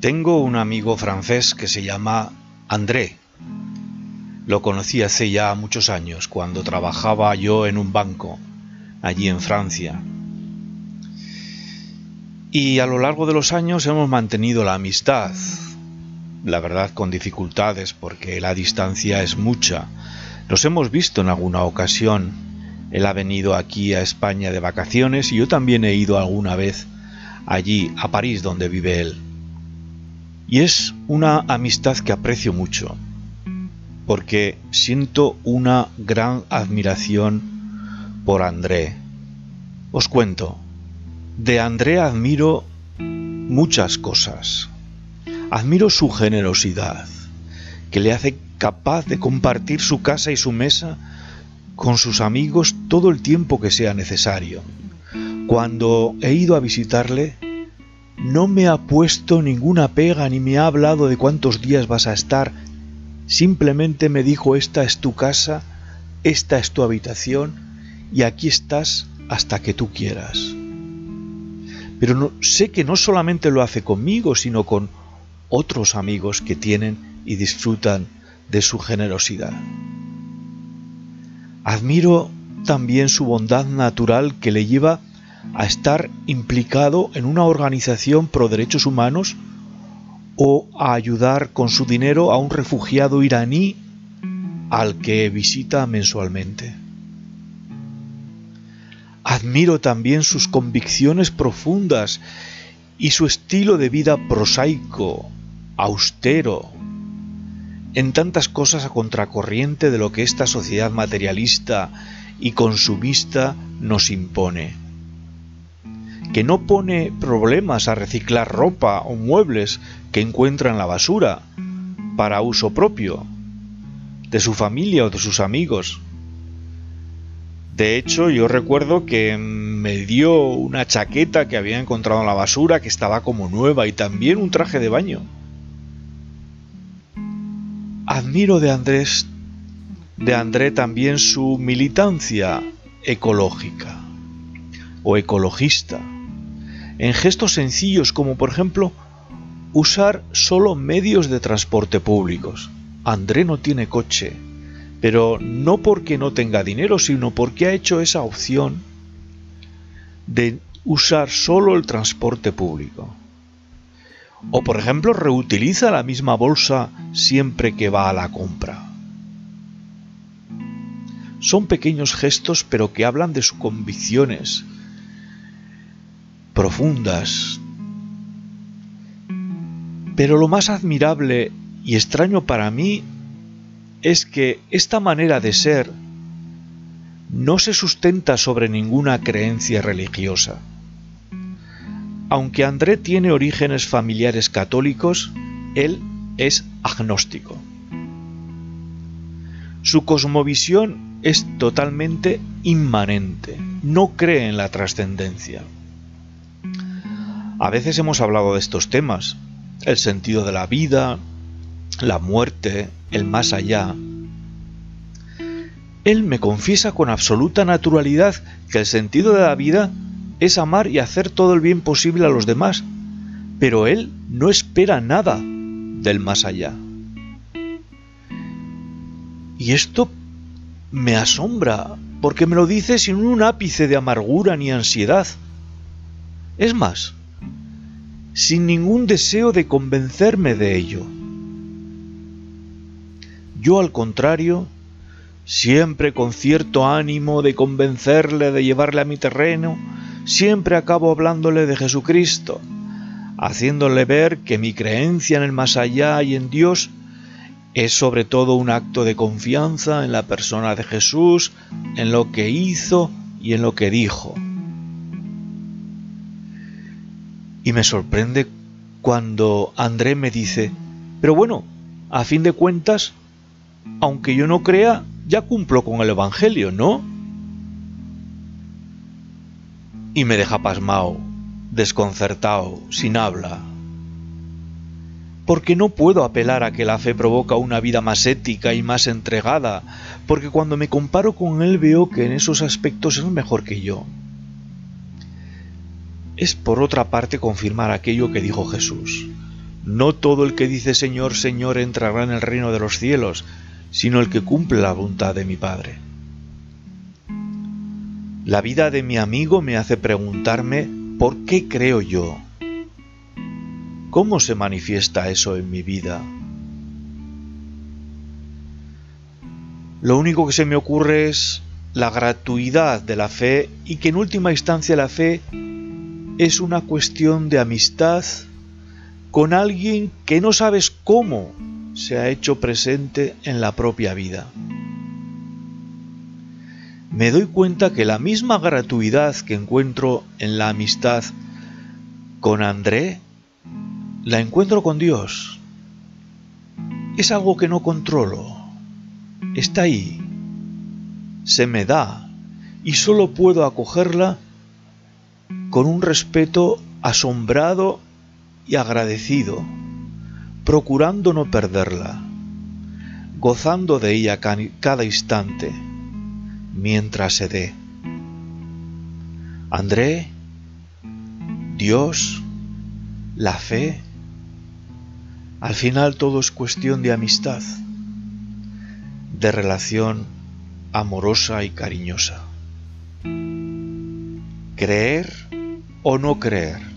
Tengo un amigo francés que se llama André. Lo conocí hace ya muchos años, cuando trabajaba yo en un banco, allí en Francia. Y a lo largo de los años hemos mantenido la amistad, la verdad con dificultades porque la distancia es mucha. Nos hemos visto en alguna ocasión. Él ha venido aquí a España de vacaciones y yo también he ido alguna vez allí, a París, donde vive él. Y es una amistad que aprecio mucho, porque siento una gran admiración por André. Os cuento, de André admiro muchas cosas. Admiro su generosidad, que le hace capaz de compartir su casa y su mesa con sus amigos todo el tiempo que sea necesario. Cuando he ido a visitarle, no me ha puesto ninguna pega ni me ha hablado de cuántos días vas a estar. Simplemente me dijo esta es tu casa, esta es tu habitación y aquí estás hasta que tú quieras. Pero sé que no solamente lo hace conmigo, sino con otros amigos que tienen y disfrutan de su generosidad. Admiro también su bondad natural que le lleva a estar implicado en una organización pro derechos humanos o a ayudar con su dinero a un refugiado iraní al que visita mensualmente. Admiro también sus convicciones profundas y su estilo de vida prosaico, austero, en tantas cosas a contracorriente de lo que esta sociedad materialista y consumista nos impone que no pone problemas a reciclar ropa o muebles que encuentra en la basura para uso propio, de su familia o de sus amigos. De hecho, yo recuerdo que me dio una chaqueta que había encontrado en la basura que estaba como nueva y también un traje de baño. Admiro de Andrés de André también su militancia ecológica o ecologista en gestos sencillos como por ejemplo usar solo medios de transporte públicos. André no tiene coche, pero no porque no tenga dinero, sino porque ha hecho esa opción de usar solo el transporte público. O por ejemplo reutiliza la misma bolsa siempre que va a la compra. Son pequeños gestos pero que hablan de sus convicciones, profundas. Pero lo más admirable y extraño para mí es que esta manera de ser no se sustenta sobre ninguna creencia religiosa. Aunque André tiene orígenes familiares católicos, él es agnóstico. Su cosmovisión es totalmente inmanente, no cree en la trascendencia. A veces hemos hablado de estos temas, el sentido de la vida, la muerte, el más allá. Él me confiesa con absoluta naturalidad que el sentido de la vida es amar y hacer todo el bien posible a los demás, pero él no espera nada del más allá. Y esto me asombra, porque me lo dice sin un ápice de amargura ni ansiedad. Es más, sin ningún deseo de convencerme de ello. Yo al contrario, siempre con cierto ánimo de convencerle de llevarle a mi terreno, siempre acabo hablándole de Jesucristo, haciéndole ver que mi creencia en el más allá y en Dios es sobre todo un acto de confianza en la persona de Jesús, en lo que hizo y en lo que dijo. Y me sorprende cuando André me dice, pero bueno, a fin de cuentas, aunque yo no crea, ya cumplo con el Evangelio, ¿no? Y me deja pasmado, desconcertado, sin habla. Porque no puedo apelar a que la fe provoca una vida más ética y más entregada, porque cuando me comparo con él veo que en esos aspectos es mejor que yo es por otra parte confirmar aquello que dijo Jesús. No todo el que dice Señor, Señor entrará en el reino de los cielos, sino el que cumple la voluntad de mi Padre. La vida de mi amigo me hace preguntarme ¿por qué creo yo? ¿Cómo se manifiesta eso en mi vida? Lo único que se me ocurre es la gratuidad de la fe y que en última instancia la fe es una cuestión de amistad con alguien que no sabes cómo se ha hecho presente en la propia vida. Me doy cuenta que la misma gratuidad que encuentro en la amistad con André, la encuentro con Dios. Es algo que no controlo está ahí, se me da y solo puedo acogerla con un respeto asombrado y agradecido, procurando no perderla, gozando de ella cada instante, mientras se dé. André, Dios, la fe, al final todo es cuestión de amistad de relación amorosa y cariñosa. Creer o no creer.